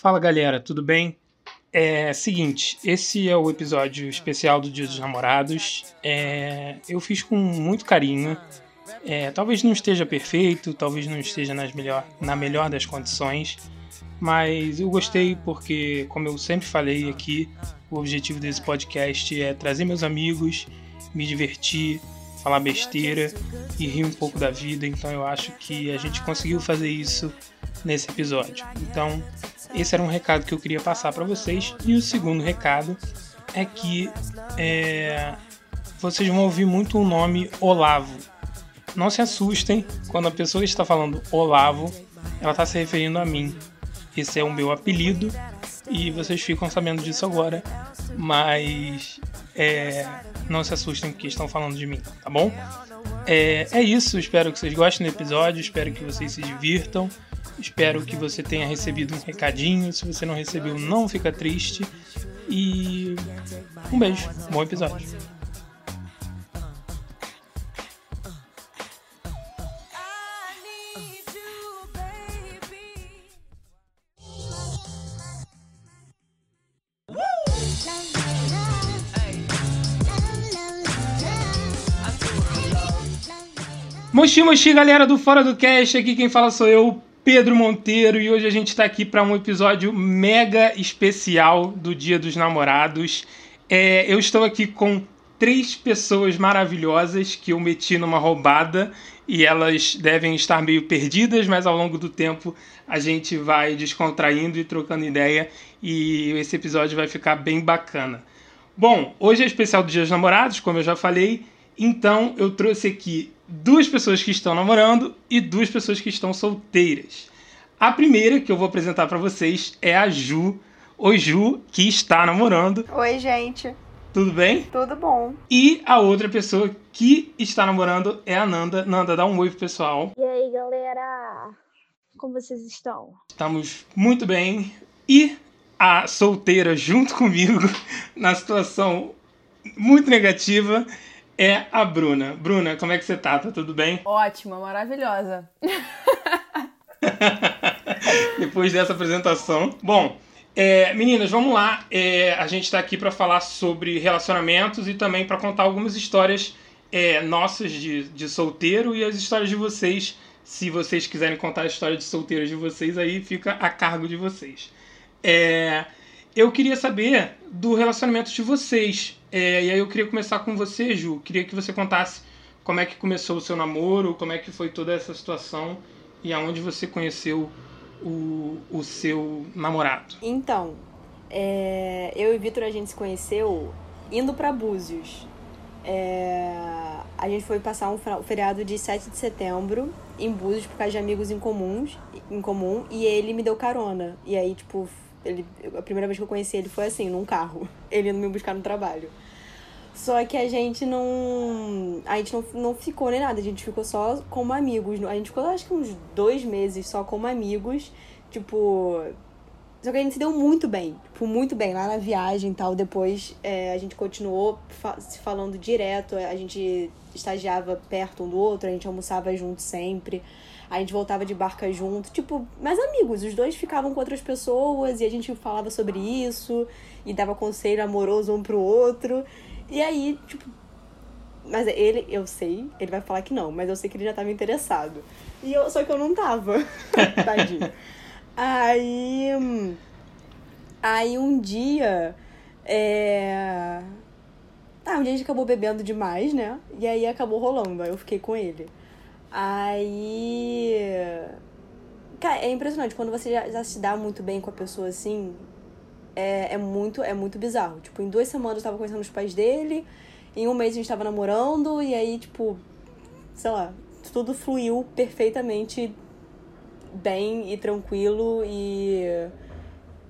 Fala galera, tudo bem? É seguinte, esse é o episódio especial do Dia dos Namorados. É, eu fiz com muito carinho. É, talvez não esteja perfeito, talvez não esteja nas melhor, na melhor das condições, mas eu gostei porque, como eu sempre falei aqui, o objetivo desse podcast é trazer meus amigos, me divertir, falar besteira e rir um pouco da vida. Então eu acho que a gente conseguiu fazer isso nesse episódio. Então esse era um recado que eu queria passar para vocês. E o segundo recado é que é, vocês vão ouvir muito o nome Olavo. Não se assustem quando a pessoa está falando Olavo, ela está se referindo a mim. Esse é o meu apelido e vocês ficam sabendo disso agora, mas é, não se assustem porque estão falando de mim, tá bom? É, é isso, espero que vocês gostem do episódio, espero que vocês se divirtam. Espero que você tenha recebido um recadinho. Se você não recebeu, não fica triste. E um beijo, bom episódio. Mochi Mochi, galera do Fora do Cast, aqui quem fala sou eu, Pedro Monteiro, e hoje a gente está aqui para um episódio mega especial do Dia dos Namorados. É, eu estou aqui com três pessoas maravilhosas que eu meti numa roubada e elas devem estar meio perdidas, mas ao longo do tempo a gente vai descontraindo e trocando ideia e esse episódio vai ficar bem bacana. Bom, hoje é especial do Dia dos Namorados, como eu já falei, então eu trouxe aqui duas pessoas que estão namorando e duas pessoas que estão solteiras. A primeira que eu vou apresentar para vocês é a Ju. Oi, Ju, que está namorando. Oi, gente. Tudo bem? Tudo bom. E a outra pessoa que está namorando é a Nanda. Nanda, dá um oi pro pessoal. E aí, galera? Como vocês estão? Estamos muito bem. E a solteira junto comigo, na situação muito negativa, é a Bruna. Bruna, como é que você tá? Tá tudo bem? Ótima, maravilhosa. Depois dessa apresentação. Bom, é, meninas, vamos lá. É, a gente está aqui para falar sobre relacionamentos e também para contar algumas histórias é, nossas de, de solteiro e as histórias de vocês. Se vocês quiserem contar a história de solteiros de vocês, aí fica a cargo de vocês. É, eu queria saber do relacionamento de vocês. É, e aí eu queria começar com você, Ju. Queria que você contasse como é que começou o seu namoro, como é que foi toda essa situação e aonde você conheceu o, o seu namorado. Então, é, eu e Vitor a gente se conheceu indo para Búzios. É, a gente foi passar um feriado de 7 de setembro em Búzios por causa de amigos em comuns, em comum, e ele me deu carona. E aí, tipo, ele, a primeira vez que eu conheci ele foi assim, num carro. Ele indo me buscar no trabalho. Só que a gente não. A gente não, não ficou nem nada, a gente ficou só como amigos. A gente ficou acho que uns dois meses só como amigos. Tipo. Só que a gente se deu muito bem. Tipo, muito bem. Lá na viagem e tal. Depois é, a gente continuou fa se falando direto. A gente estagiava perto um do outro, a gente almoçava junto sempre. A gente voltava de barca junto, tipo, mas amigos, os dois ficavam com outras pessoas e a gente falava sobre isso e dava conselho amoroso um pro outro. E aí, tipo, mas ele, eu sei, ele vai falar que não, mas eu sei que ele já tava interessado. E eu, só que eu não tava. Tadinho. Aí. Aí um dia. É. Ah, um dia a gente acabou bebendo demais, né? E aí acabou rolando. Aí eu fiquei com ele. Aí. Cara, é impressionante. Quando você já, já se dá muito bem com a pessoa assim, é, é, muito, é muito bizarro. Tipo, em duas semanas eu tava conhecendo os pais dele, em um mês a gente tava namorando, e aí, tipo, sei lá, tudo fluiu perfeitamente bem e tranquilo e.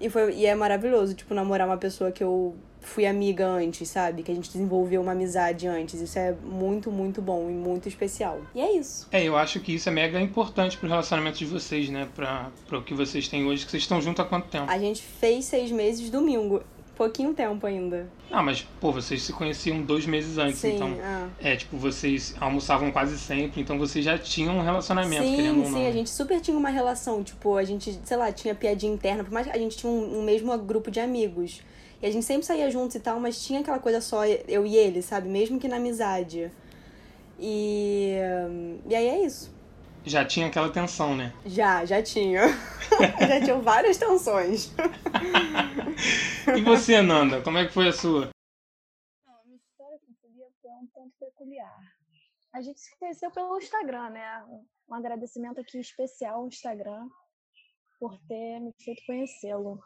E, foi, e é maravilhoso, tipo, namorar uma pessoa que eu fui amiga antes, sabe? Que a gente desenvolveu uma amizade antes. Isso é muito, muito bom e muito especial. E é isso. É, eu acho que isso é mega importante pro relacionamento de vocês, né? Pra, pro que vocês têm hoje, que vocês estão juntos há quanto tempo? A gente fez seis meses domingo. Pouquinho tempo ainda. Ah, mas, pô, vocês se conheciam dois meses antes, Sim, então. ah. É, tipo, vocês almoçavam quase sempre, então vocês já tinham um relacionamento, Sim, querendo ou não. sim, a gente super tinha uma relação, tipo, a gente, sei lá, tinha piadinha interna, por mais que a gente tinha um, um mesmo grupo de amigos. E a gente sempre saía juntos e tal, mas tinha aquela coisa só eu e ele, sabe? Mesmo que na amizade. E. E aí é isso. Já tinha aquela tensão, né? Já, já tinha. já tinham várias tensões. E você, Nanda, como é que foi a sua? Não, a minha história com Felipe é um tanto peculiar. A gente se conheceu pelo Instagram, né? Um agradecimento aqui especial ao Instagram por ter me feito conhecê-lo.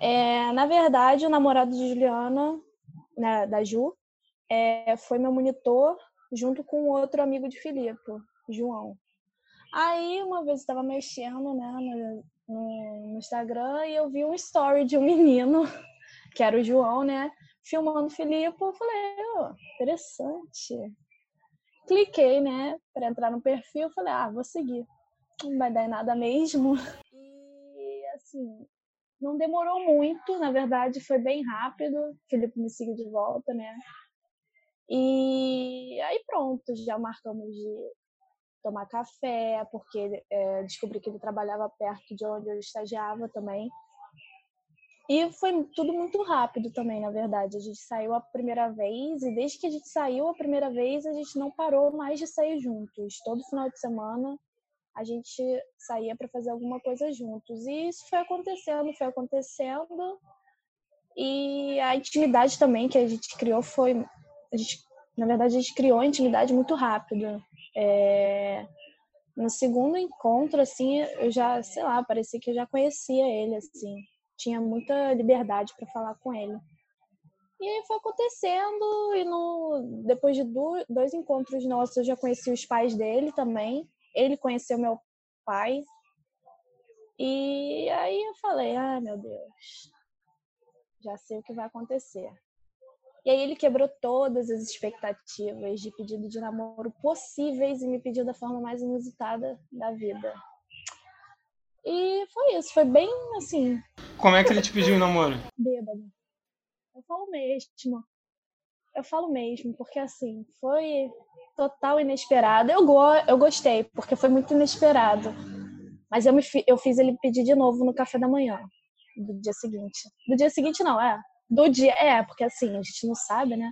É, na verdade, o namorado de Juliana, né, da Ju, é, foi meu monitor junto com outro amigo de Filipe, João. Aí, uma vez eu estava mexendo né, no, no, Instagram e eu vi um story de um menino, que era o João, né? Filmando o Filipe. Eu falei, oh, interessante. Cliquei, né, para entrar no perfil. Falei, ah, vou seguir. Não vai dar em nada mesmo. E, assim, não demorou muito, na verdade, foi bem rápido. O Felipe me seguiu de volta, né? E aí pronto, já marcamos de tomar café, porque é, descobri que ele trabalhava perto de onde eu estagiava também. E foi tudo muito rápido também, na verdade. A gente saiu a primeira vez e desde que a gente saiu a primeira vez, a gente não parou mais de sair juntos. Todo final de semana a gente saía para fazer alguma coisa juntos. E isso foi acontecendo, foi acontecendo. E a intimidade também que a gente criou foi. A gente, na verdade, a gente criou a intimidade muito rápido. É, no segundo encontro, assim, eu já, sei lá, parecia que eu já conhecia ele, assim. Tinha muita liberdade para falar com ele. E aí foi acontecendo, e no, depois de do, dois encontros nossos, eu já conheci os pais dele também. Ele conheceu meu pai. E aí eu falei, ah, meu Deus, já sei o que vai acontecer. E aí ele quebrou todas as expectativas de pedido de namoro possíveis e me pediu da forma mais inusitada da vida. E foi isso, foi bem assim, Como é que ele te pediu namoro? bêbado. Eu falo mesmo. Eu falo mesmo, porque assim, foi total inesperado. Eu, go eu gostei, porque foi muito inesperado. Mas eu, me fi eu fiz ele pedir de novo no café da manhã, do dia seguinte. Do dia seguinte, não, é. Do dia, é, porque assim, a gente não sabe, né?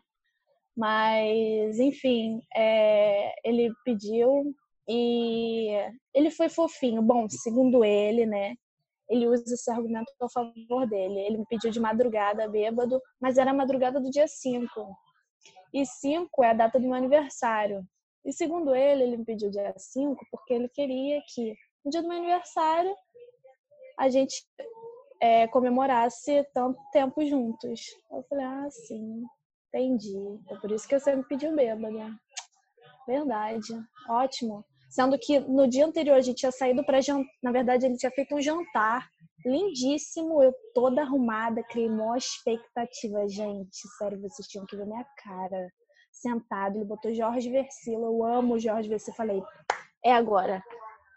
Mas, enfim, é, ele pediu e ele foi fofinho. Bom, segundo ele, né? Ele usa esse argumento a favor dele. Ele me pediu de madrugada, bêbado, mas era a madrugada do dia 5. E 5 é a data do meu aniversário. E segundo ele, ele me pediu dia 5 porque ele queria que no dia do meu aniversário a gente é, comemorasse tanto tempo juntos. Eu falei, ah, sim, entendi. É por isso que você me pediu bêbado. Verdade, ótimo. Sendo que no dia anterior a gente tinha saído para jantar. Na verdade, ele tinha feito um jantar lindíssimo, eu toda arrumada, criei maior expectativa. Gente, sério, vocês tinham que ver minha cara. Sentado, ele botou Jorge Versilo. Eu amo Jorge Versilo. Falei, é agora.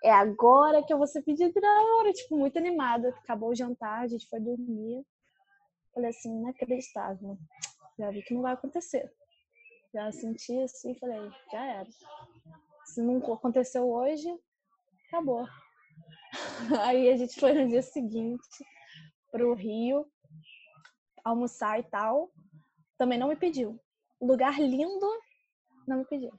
É agora que eu vou ser pedida na hora. Tipo, muito animada. Acabou o jantar, a gente foi dormir. Falei assim, inacreditável. Já vi que não vai acontecer. Já senti assim, falei, já era. Se não aconteceu hoje, acabou. Aí a gente foi no dia seguinte pro Rio almoçar e tal. Também não me pediu. Lugar lindo, não me pediu.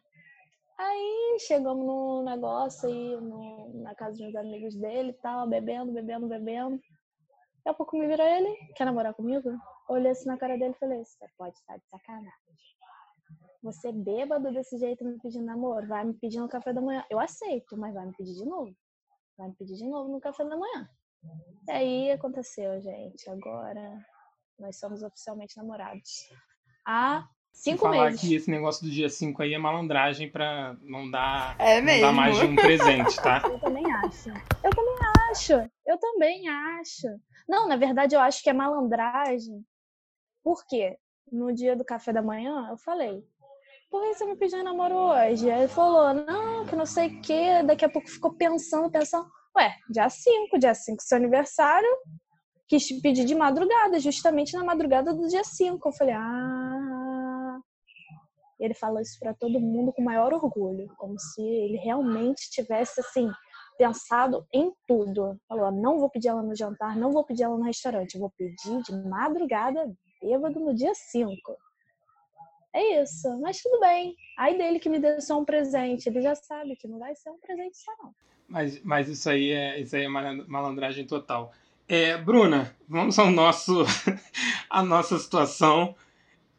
Aí chegamos no negócio aí, no, na casa dos amigos dele e tal, bebendo, bebendo, bebendo. Daqui a pouco me virou ele, quer namorar comigo? Olhei assim na cara dele e falei, você pode estar de sacanagem. Você bêbado desse jeito me pedindo namoro, vai me pedir no café da manhã. Eu aceito, mas vai me pedir de novo. Vai me pedir de novo no café da manhã. E aí aconteceu, gente. Agora nós somos oficialmente namorados. Há cinco falar meses. que esse negócio do dia 5 aí é malandragem pra não dar, É não dar mais de um presente, tá? Eu também acho. Eu também acho. Eu também acho. Não, na verdade, eu acho que é malandragem. Por quê? No dia do café da manhã, eu falei. Por que você me pediu namoro hoje? Aí ele falou, não, que não sei o quê. Daqui a pouco ficou pensando, pensando. Ué, dia 5, dia 5 seu aniversário. quis pedir de madrugada, justamente na madrugada do dia 5. Eu falei, ah. Ele falou isso para todo mundo com maior orgulho, como se ele realmente tivesse assim pensado em tudo. Falou: não vou pedir ela no jantar, não vou pedir ela no restaurante, vou pedir de madrugada, bêbado no dia 5. É isso, mas tudo bem. Aí dele que me deu só um presente, ele já sabe que não vai ser um presente só não. Mas, mas isso aí é isso aí é malandragem total. É, Bruna, vamos ao nosso a nossa situação.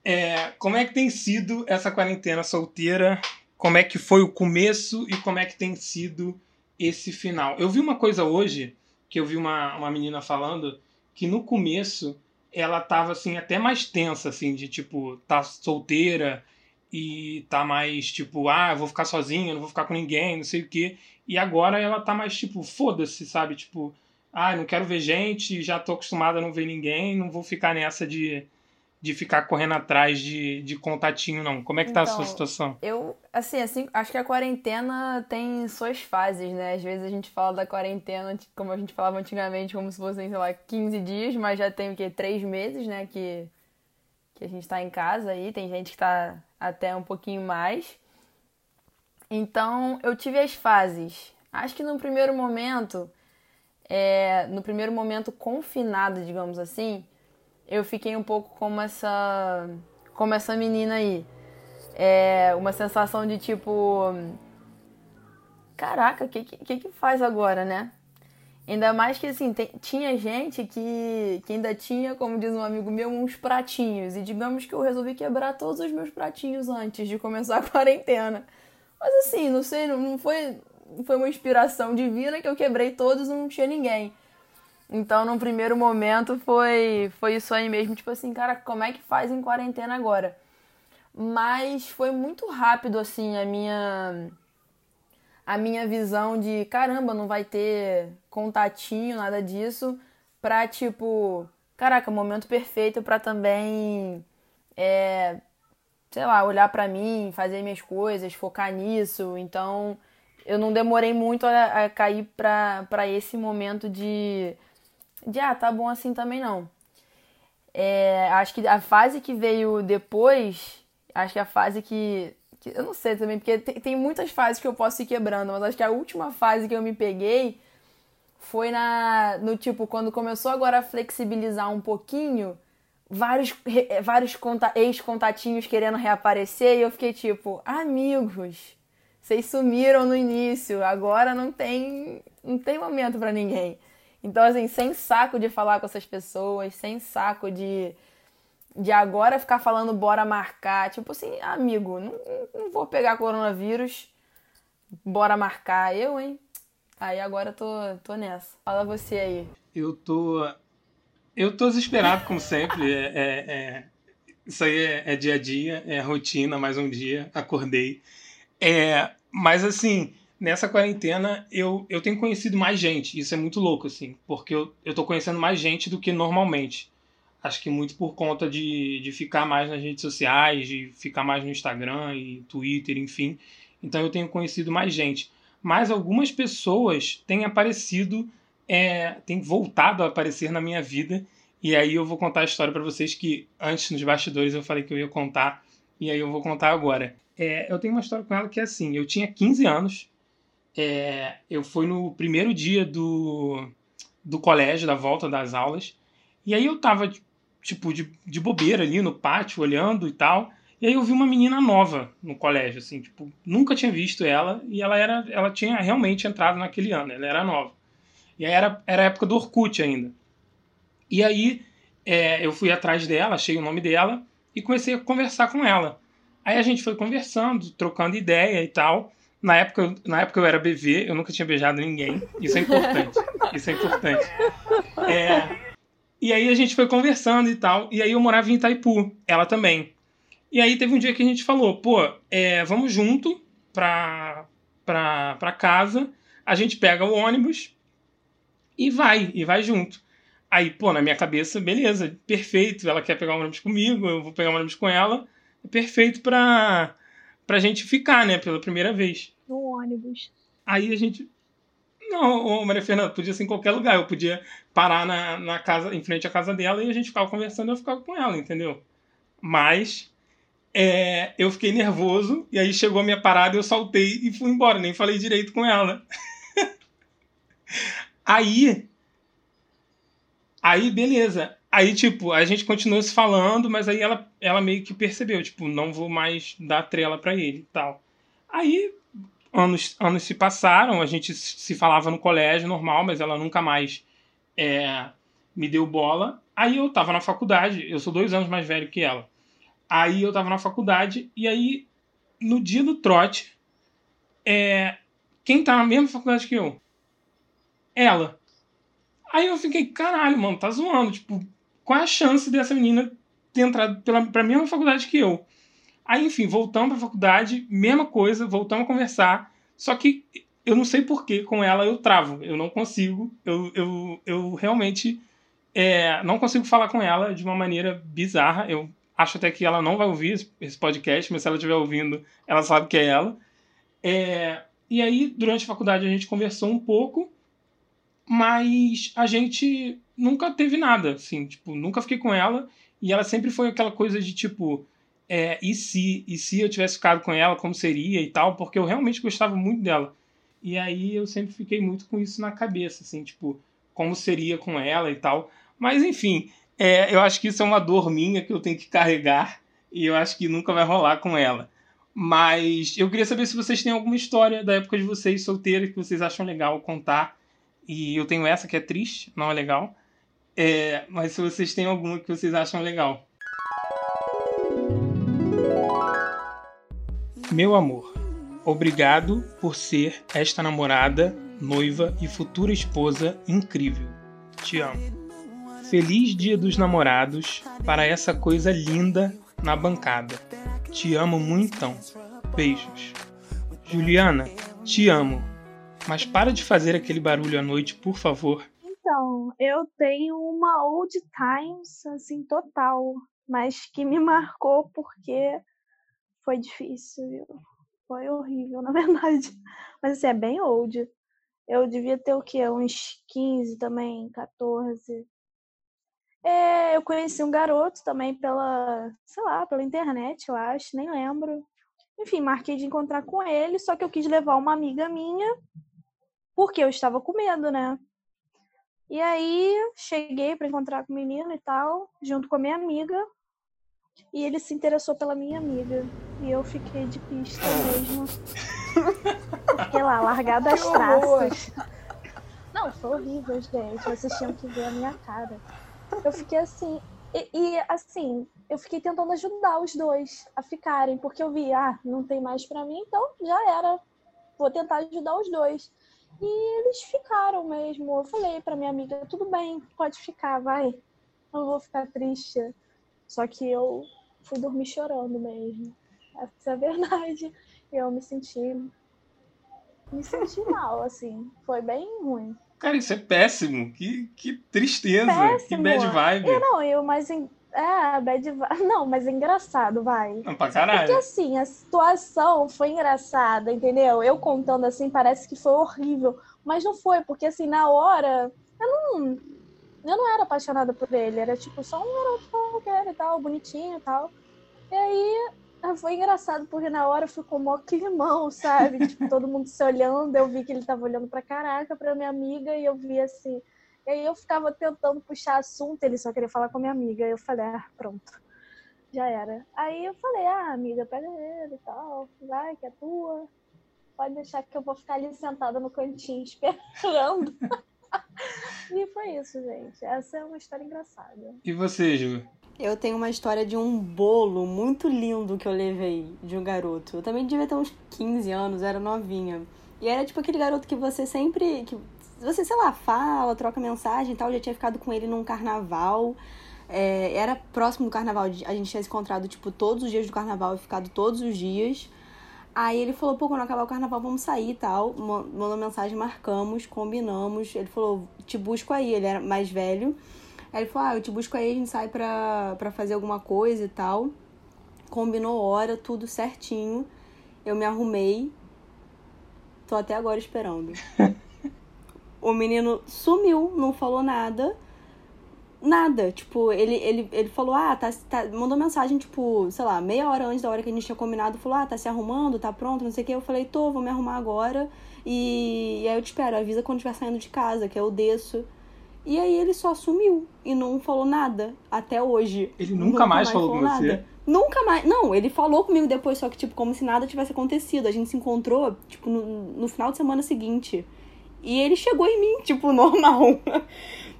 É, como é que tem sido essa quarentena solteira? Como é que foi o começo e como é que tem sido esse final? Eu vi uma coisa hoje que eu vi uma, uma menina falando que no começo ela tava assim até mais tensa assim de tipo tá solteira e tá mais tipo ah eu vou ficar sozinha não vou ficar com ninguém não sei o que e agora ela tá mais tipo foda-se sabe tipo ah, não quero ver gente, já tô acostumada a não ver ninguém, não vou ficar nessa de, de ficar correndo atrás de, de contatinho, não. Como é que então, tá a sua então, situação? Eu, assim, assim, acho que a quarentena tem suas fases, né? Às vezes a gente fala da quarentena, como a gente falava antigamente, como se fossem, sei lá, 15 dias, mas já tem o quê? Três meses, né? Que, que a gente tá em casa aí, tem gente que tá até um pouquinho mais. Então, eu tive as fases. Acho que no primeiro momento é, no primeiro momento confinado, digamos assim, eu fiquei um pouco como essa, como essa menina aí. É, uma sensação de tipo, caraca, o que, que, que faz agora, né? Ainda mais que assim, tem, tinha gente que, que ainda tinha, como diz um amigo meu, uns pratinhos. E digamos que eu resolvi quebrar todos os meus pratinhos antes de começar a quarentena. Mas assim, não sei, não, não foi foi uma inspiração divina que eu quebrei todos e não tinha ninguém. Então, no primeiro momento, foi, foi isso aí mesmo. Tipo assim, cara, como é que faz em quarentena agora? Mas foi muito rápido, assim, a minha a minha visão de caramba, não vai ter contatinho, nada disso, pra tipo, caraca, momento perfeito pra também, é, sei lá, olhar pra mim, fazer minhas coisas, focar nisso. Então, eu não demorei muito a, a cair para esse momento de, de, ah, tá bom assim também não. É, acho que a fase que veio depois, acho que a fase que, que eu não sei também, porque tem, tem, muitas fases que eu posso ir quebrando, mas acho que a última fase que eu me peguei foi na no tipo quando começou agora a flexibilizar um pouquinho, vários vários ex-contatinhos querendo reaparecer e eu fiquei tipo, amigos, vocês sumiram no início, agora não tem, não tem momento para ninguém. Então, assim, sem saco de falar com essas pessoas, sem saco de, de agora ficar falando bora marcar. Tipo assim, amigo, não, não vou pegar coronavírus, bora marcar. Eu, hein? Aí agora tô, tô nessa. Fala você aí. Eu tô. Eu tô desesperado, como sempre. É, é, é... Isso aí é, é dia a dia, é rotina, mais um dia. Acordei. É, mas assim, nessa quarentena eu, eu tenho conhecido mais gente. Isso é muito louco, assim, porque eu, eu tô conhecendo mais gente do que normalmente. Acho que muito por conta de, de ficar mais nas redes sociais, de ficar mais no Instagram e Twitter, enfim. Então eu tenho conhecido mais gente. Mas algumas pessoas têm aparecido, é, têm voltado a aparecer na minha vida. E aí eu vou contar a história para vocês que antes nos bastidores eu falei que eu ia contar. E aí eu vou contar agora. É, eu tenho uma história com ela que é assim: eu tinha 15 anos, é, eu fui no primeiro dia do, do colégio, da volta das aulas, e aí eu tava, tipo, de, de bobeira ali no pátio, olhando e tal. E aí eu vi uma menina nova no colégio, assim, tipo, nunca tinha visto ela, e ela era, ela tinha realmente entrado naquele ano, ela era nova. E aí era, era a época do Orkut ainda. E aí é, eu fui atrás dela, achei o nome dela, e comecei a conversar com ela. Aí a gente foi conversando, trocando ideia e tal. Na época, na época eu era BV, eu nunca tinha beijado ninguém. Isso é importante. Isso é importante. É, e aí a gente foi conversando e tal. E aí eu morava em Itaipu, ela também. E aí teve um dia que a gente falou, pô, é, vamos junto pra, pra, pra casa, a gente pega o ônibus e vai, e vai junto. Aí, pô, na minha cabeça, beleza, perfeito, ela quer pegar o ônibus comigo, eu vou pegar o ônibus com ela perfeito pra, pra gente ficar, né, pela primeira vez. No ônibus. Aí a gente. Não, Maria Fernanda, podia ser em qualquer lugar. Eu podia parar na, na casa, em frente à casa dela e a gente ficava conversando e eu ficava com ela, entendeu? Mas é, eu fiquei nervoso e aí chegou a minha parada, eu saltei e fui embora, nem falei direito com ela. aí. Aí, beleza. Aí, tipo, a gente continuou se falando, mas aí ela, ela meio que percebeu, tipo, não vou mais dar trela para ele e tal. Aí, anos, anos se passaram, a gente se falava no colégio normal, mas ela nunca mais é, me deu bola. Aí eu tava na faculdade, eu sou dois anos mais velho que ela. Aí eu tava na faculdade, e aí, no dia do trote, é, quem tá na mesma faculdade que eu? Ela. Aí eu fiquei, caralho, mano, tá zoando. Tipo, qual é a chance dessa menina ter entrado pela, pra mesma faculdade que eu? Aí, enfim, voltamos pra faculdade, mesma coisa, voltamos a conversar. Só que eu não sei porquê, com ela eu travo. Eu não consigo. Eu, eu, eu realmente é, não consigo falar com ela de uma maneira bizarra. Eu acho até que ela não vai ouvir esse podcast, mas se ela estiver ouvindo, ela sabe que é ela. É, e aí, durante a faculdade, a gente conversou um pouco, mas a gente nunca teve nada, assim, tipo, nunca fiquei com ela e ela sempre foi aquela coisa de tipo, é, e se, e se eu tivesse ficado com ela, como seria e tal, porque eu realmente gostava muito dela. E aí eu sempre fiquei muito com isso na cabeça, assim, tipo, como seria com ela e tal. Mas enfim, é, eu acho que isso é uma dor minha que eu tenho que carregar e eu acho que nunca vai rolar com ela. Mas eu queria saber se vocês têm alguma história da época de vocês solteira que vocês acham legal contar. E eu tenho essa que é triste, não é legal. É, mas se vocês têm alguma que vocês acham legal. Meu amor, obrigado por ser esta namorada, noiva e futura esposa incrível. Te amo. Feliz Dia dos Namorados para essa coisa linda na bancada. Te amo muitão. Beijos. Juliana, te amo. Mas para de fazer aquele barulho à noite, por favor. Então, eu tenho uma old times, assim, total, mas que me marcou porque foi difícil, viu? Foi horrível, na verdade. Mas assim, é bem old. Eu devia ter o quê? Uns 15 também, 14. É, eu conheci um garoto também pela, sei lá, pela internet, eu acho, nem lembro. Enfim, marquei de encontrar com ele, só que eu quis levar uma amiga minha, porque eu estava com medo, né? E aí cheguei para encontrar com o menino e tal, junto com a minha amiga. E ele se interessou pela minha amiga. E eu fiquei de pista mesmo. Fiquei lá, largada as traças. Não, foi horrível, gente. Vocês tinham que ver a minha cara. Eu fiquei assim. E, e, assim, eu fiquei tentando ajudar os dois a ficarem, porque eu vi, ah, não tem mais para mim, então já era. Vou tentar ajudar os dois. E eles ficaram mesmo. Eu falei para minha amiga, tudo bem, pode ficar, vai. Não vou ficar triste. Só que eu fui dormir chorando mesmo. Essa é a verdade. Eu me senti. Me senti mal, assim. Foi bem ruim. Cara, isso é péssimo. Que, que tristeza. Péssimo. Que bad vibe. Eu não, eu, mas é, bad vibe. Não, mas é engraçado, vai. Não, pra caralho. Porque assim, a situação foi engraçada, entendeu? Eu contando assim, parece que foi horrível. Mas não foi, porque assim, na hora, eu não. Eu não era apaixonada por ele. Era tipo só um garoto qualquer e tal, bonitinho e tal. E aí foi engraçado, porque na hora ficou mó climão, sabe? tipo, todo mundo se olhando. Eu vi que ele tava olhando pra caraca, pra minha amiga, e eu vi assim e aí eu ficava tentando puxar assunto, ele só queria falar com a minha amiga. Eu falei, ah, pronto. Já era. Aí eu falei, ah, amiga, pega ele e tal. Vai, que é tua. Pode deixar que eu vou ficar ali sentada no cantinho esperando. e foi isso, gente. Essa é uma história engraçada. E você, Ju? Eu tenho uma história de um bolo muito lindo que eu levei de um garoto. Eu também devia ter uns 15 anos, era novinha. E era tipo aquele garoto que você sempre. Que você, sei lá, fala, troca mensagem e tal. Eu já tinha ficado com ele num carnaval. É, era próximo do carnaval, a gente tinha se encontrado, tipo, todos os dias do carnaval e ficado todos os dias. Aí ele falou, pô, quando acabar o carnaval vamos sair e tal. Mandou mensagem, marcamos, combinamos. Ele falou, te busco aí, ele era mais velho. Aí ele falou, ah, eu te busco aí, a gente sai pra, pra fazer alguma coisa e tal. Combinou hora, tudo certinho. Eu me arrumei. Tô até agora esperando. O menino sumiu, não falou nada. Nada. Tipo, ele, ele, ele falou, ah, tá, tá. Mandou mensagem, tipo, sei lá, meia hora antes da hora que a gente tinha combinado. Falou, ah, tá se arrumando, tá pronto, não sei o que. Eu falei, tô, vou me arrumar agora. E, e aí eu te espero, avisa quando estiver saindo de casa, que eu desço. E aí ele só sumiu e não falou nada até hoje. Ele nunca, nunca mais, mais, falou, falou com nada. você? Nunca mais. Não, ele falou comigo depois, só que, tipo, como se nada tivesse acontecido. A gente se encontrou, tipo, no, no final de semana seguinte. E ele chegou em mim, tipo, normal.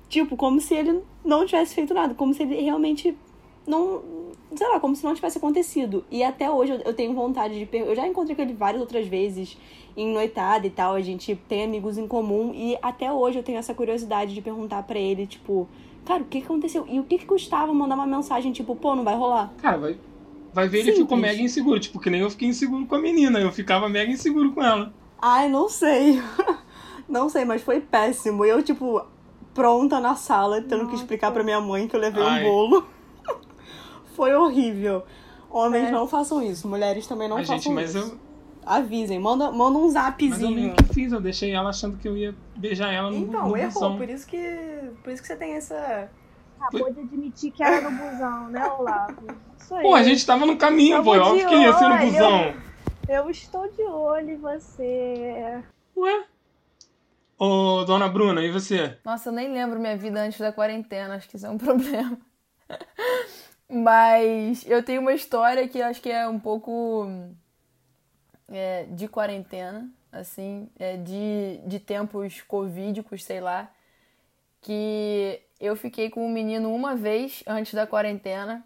tipo, como se ele não tivesse feito nada. Como se ele realmente não. Sei lá, como se não tivesse acontecido. E até hoje eu tenho vontade de. Eu já encontrei com ele várias outras vezes em noitada e tal. A gente tem amigos em comum. E até hoje eu tenho essa curiosidade de perguntar para ele, tipo Cara, o que, aconteceu? E o que, que custava mandar uma mensagem tipo, pô, não vai rolar? Cara, vai, vai ver, Simples. ele ficou mega inseguro. Tipo, que nem eu fiquei inseguro com a menina. Eu ficava mega inseguro com ela. Ai, não sei. não sei, mas foi péssimo. Eu, tipo, pronta na sala, tendo Nossa. que explicar pra minha mãe que eu levei Ai. um bolo. foi horrível. Homens é. não façam isso, mulheres também não a façam gente, mas isso. Eu avisem, manda, manda um zapzinho. Mas eu nem que fiz, eu deixei ela achando que eu ia beijar ela no, então, no errou, busão. por isso que por isso que você tem essa Acabou de admitir que era no busão, né, Olavo? Isso aí. Pô, a gente tava no caminho, pô, óbvio que ia ser no busão. Eu, eu estou de olho em você. Ué? Ô, dona Bruna, e você? Nossa, eu nem lembro minha vida antes da quarentena, acho que isso é um problema. Mas eu tenho uma história que acho que é um pouco é, de quarentena, assim, é, de, de tempos covídicos, sei lá, que eu fiquei com um menino uma vez antes da quarentena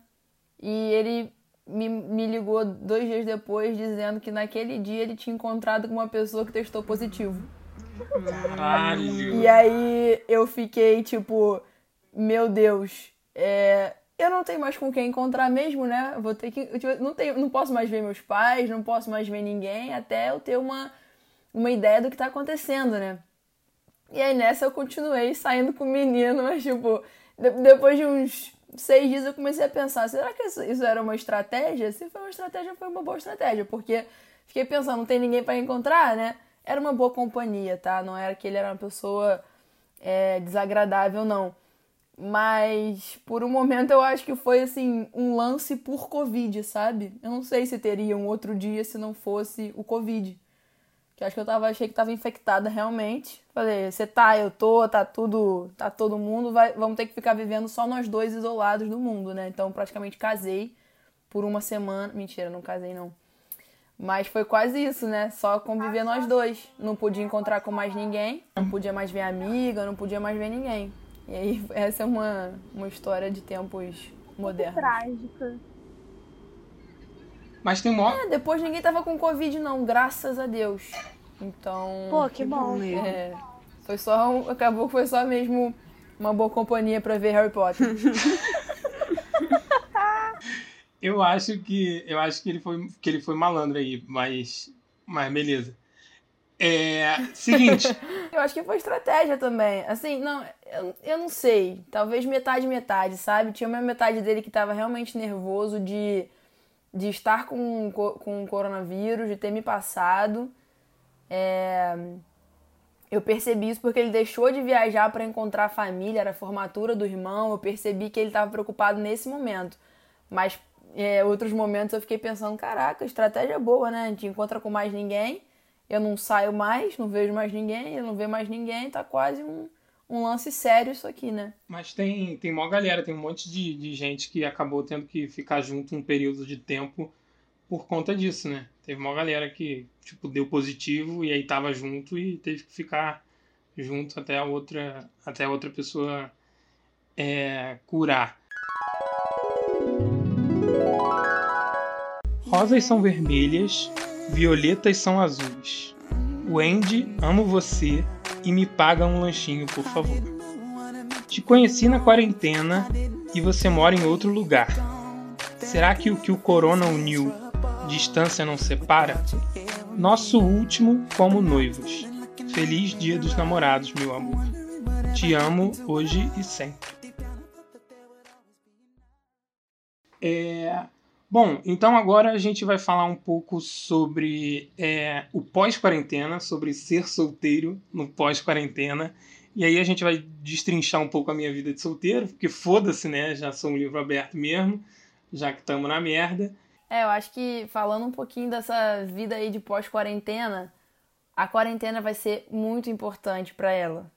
e ele me, me ligou dois dias depois dizendo que naquele dia ele tinha encontrado com uma pessoa que testou positivo. Caralho! E aí eu fiquei tipo, meu Deus, é, eu não tenho mais com quem encontrar mesmo, né? vou ter que. Tipo, não, tenho, não posso mais ver meus pais, não posso mais ver ninguém, até eu ter uma, uma ideia do que tá acontecendo, né? E aí nessa eu continuei saindo com o menino, mas tipo, de, depois de uns seis dias eu comecei a pensar, será que isso, isso, era uma estratégia? Se foi uma estratégia, foi uma boa estratégia, porque fiquei pensando, não tem ninguém para encontrar, né? Era uma boa companhia, tá? Não era que ele era uma pessoa é, desagradável, não. Mas por um momento eu acho que foi assim um lance por Covid, sabe? Eu não sei se teria um outro dia se não fosse o Covid. Que acho que eu tava, achei que tava infectada realmente. Falei, você tá, eu tô, tá tudo, tá todo mundo, vai, vamos ter que ficar vivendo só nós dois isolados do mundo, né? Então praticamente casei por uma semana. Mentira, não casei não. Mas foi quase isso, né? Só conviver nós dois. Não podia encontrar com mais ninguém, não podia mais ver amiga, não podia mais ver ninguém. E aí, essa é uma, uma história de tempos modernos. Trágica. Mas tem mó. É, depois ninguém tava com Covid, não, graças a Deus. Então. Pô, que, que bom. É, foi só. Acabou que foi só mesmo uma boa companhia para ver Harry Potter. eu acho que. Eu acho que ele foi, que ele foi malandro aí, mas. Mas beleza. É. Seguinte. eu acho que foi estratégia também. Assim, não, eu, eu não sei. Talvez metade, metade, sabe? Tinha uma metade dele que tava realmente nervoso de, de estar com, com o coronavírus, de ter me passado. É, eu percebi isso porque ele deixou de viajar para encontrar a família, era a formatura do irmão. Eu percebi que ele estava preocupado nesse momento. Mas é, outros momentos eu fiquei pensando: caraca, estratégia boa, né? A gente encontra com mais ninguém eu não saio mais, não vejo mais ninguém, eu não vejo mais ninguém, tá quase um, um lance sério isso aqui, né? Mas tem, tem uma galera, tem um monte de, de gente que acabou tendo que ficar junto um período de tempo por conta disso, né? Teve uma galera que, tipo, deu positivo e aí tava junto e teve que ficar junto até a outra, até a outra pessoa é, curar. Rosas são vermelhas, Violetas são azuis. Wendy, amo você e me paga um lanchinho, por favor. Te conheci na quarentena e você mora em outro lugar. Será que o que o corona uniu, distância não separa? Nosso último como noivos. Feliz Dia dos Namorados, meu amor. Te amo hoje e sempre. É, Bom, então agora a gente vai falar um pouco sobre é, o pós-quarentena, sobre ser solteiro no pós-quarentena. E aí a gente vai destrinchar um pouco a minha vida de solteiro, porque foda-se, né? Já sou um livro aberto mesmo, já que estamos na merda. É, eu acho que falando um pouquinho dessa vida aí de pós-quarentena, a quarentena vai ser muito importante para ela.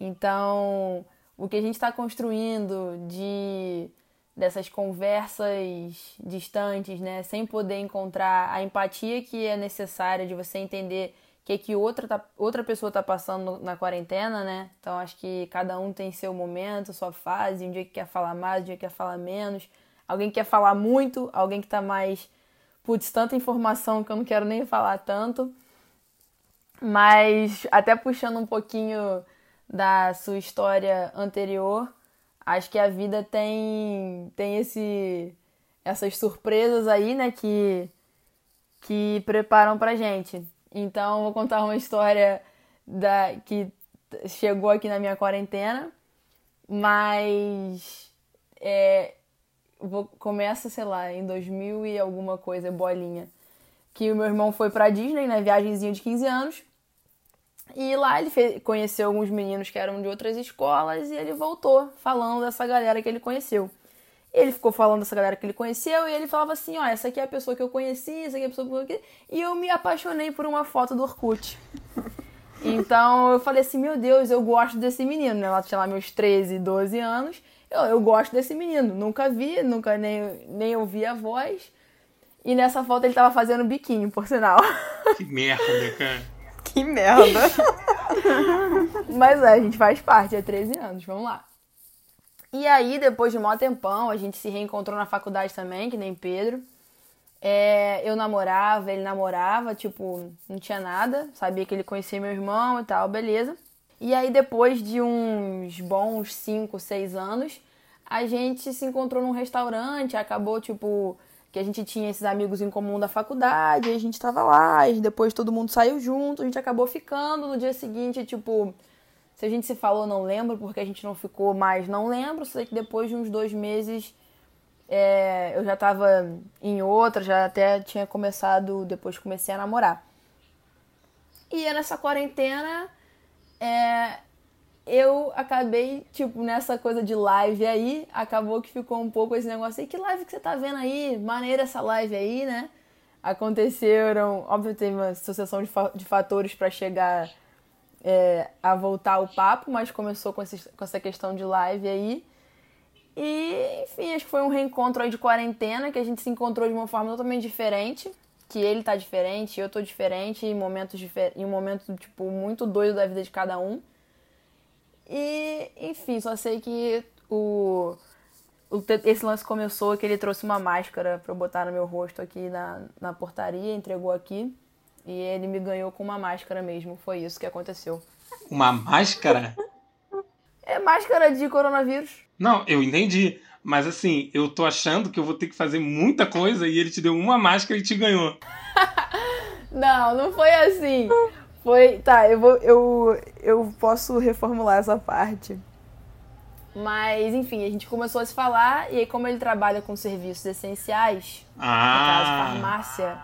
Então, o que a gente está construindo de dessas conversas distantes, né, sem poder encontrar a empatia que é necessária de você entender o que que outra tá, outra pessoa está passando na quarentena, né? Então acho que cada um tem seu momento, sua fase, um dia que quer falar mais, um dia que quer falar menos. Alguém quer falar muito, alguém que está mais putz, tanta informação que eu não quero nem falar tanto. Mas até puxando um pouquinho da sua história anterior, acho que a vida tem tem esse essas surpresas aí, né, que que preparam pra gente. Então, vou contar uma história da que chegou aqui na minha quarentena, mas é, vou começa, sei lá, em 2000 e alguma coisa, bolinha, que o meu irmão foi pra Disney, né, viagemzinha de 15 anos. E lá ele fez, conheceu alguns meninos que eram de outras escolas e ele voltou falando dessa galera que ele conheceu. Ele ficou falando dessa galera que ele conheceu e ele falava assim: ó, essa aqui é a pessoa que eu conheci, essa aqui é a pessoa que eu E eu me apaixonei por uma foto do Orkut. Então eu falei assim: meu Deus, eu gosto desse menino, né? Ela tinha lá meus 13, 12 anos. Eu, eu gosto desse menino. Nunca vi, nunca nem, nem ouvi a voz. E nessa foto ele tava fazendo biquinho, por sinal. Que merda, cara. Que merda. Mas é, a gente faz parte, é 13 anos, vamos lá. E aí, depois de um tempão, a gente se reencontrou na faculdade também, que nem Pedro. É, eu namorava, ele namorava, tipo, não tinha nada. Sabia que ele conhecia meu irmão e tal, beleza. E aí, depois de uns bons 5, 6 anos, a gente se encontrou num restaurante, acabou, tipo, que a gente tinha esses amigos em comum da faculdade, a gente tava lá, e depois todo mundo saiu junto, a gente acabou ficando. No dia seguinte, tipo, se a gente se falou, não lembro, porque a gente não ficou mais, não lembro. Sei que depois de uns dois meses é, eu já tava em outra, já até tinha começado, depois comecei a namorar. E nessa quarentena, é, eu acabei, tipo, nessa coisa de live aí, acabou que ficou um pouco esse negócio aí, que live que você tá vendo aí? Maneira essa live aí, né? Aconteceram, óbvio, teve uma sucessão de, fa de fatores para chegar é, a voltar o papo, mas começou com, esse, com essa questão de live aí. E, enfim, acho que foi um reencontro aí de quarentena, que a gente se encontrou de uma forma totalmente diferente. Que ele tá diferente, eu tô diferente, em momentos em um momento, tipo, muito doido da vida de cada um. E, enfim, só sei que o, o, esse lance começou que ele trouxe uma máscara para eu botar no meu rosto aqui na, na portaria, entregou aqui. E ele me ganhou com uma máscara mesmo. Foi isso que aconteceu. Uma máscara? É máscara de coronavírus. Não, eu entendi. Mas assim, eu tô achando que eu vou ter que fazer muita coisa e ele te deu uma máscara e te ganhou. não, não foi assim. Foi. Tá, eu vou. Eu, eu posso reformular essa parte. Mas, enfim, a gente começou a se falar, e aí, como ele trabalha com serviços essenciais, ah. no caso, farmácia,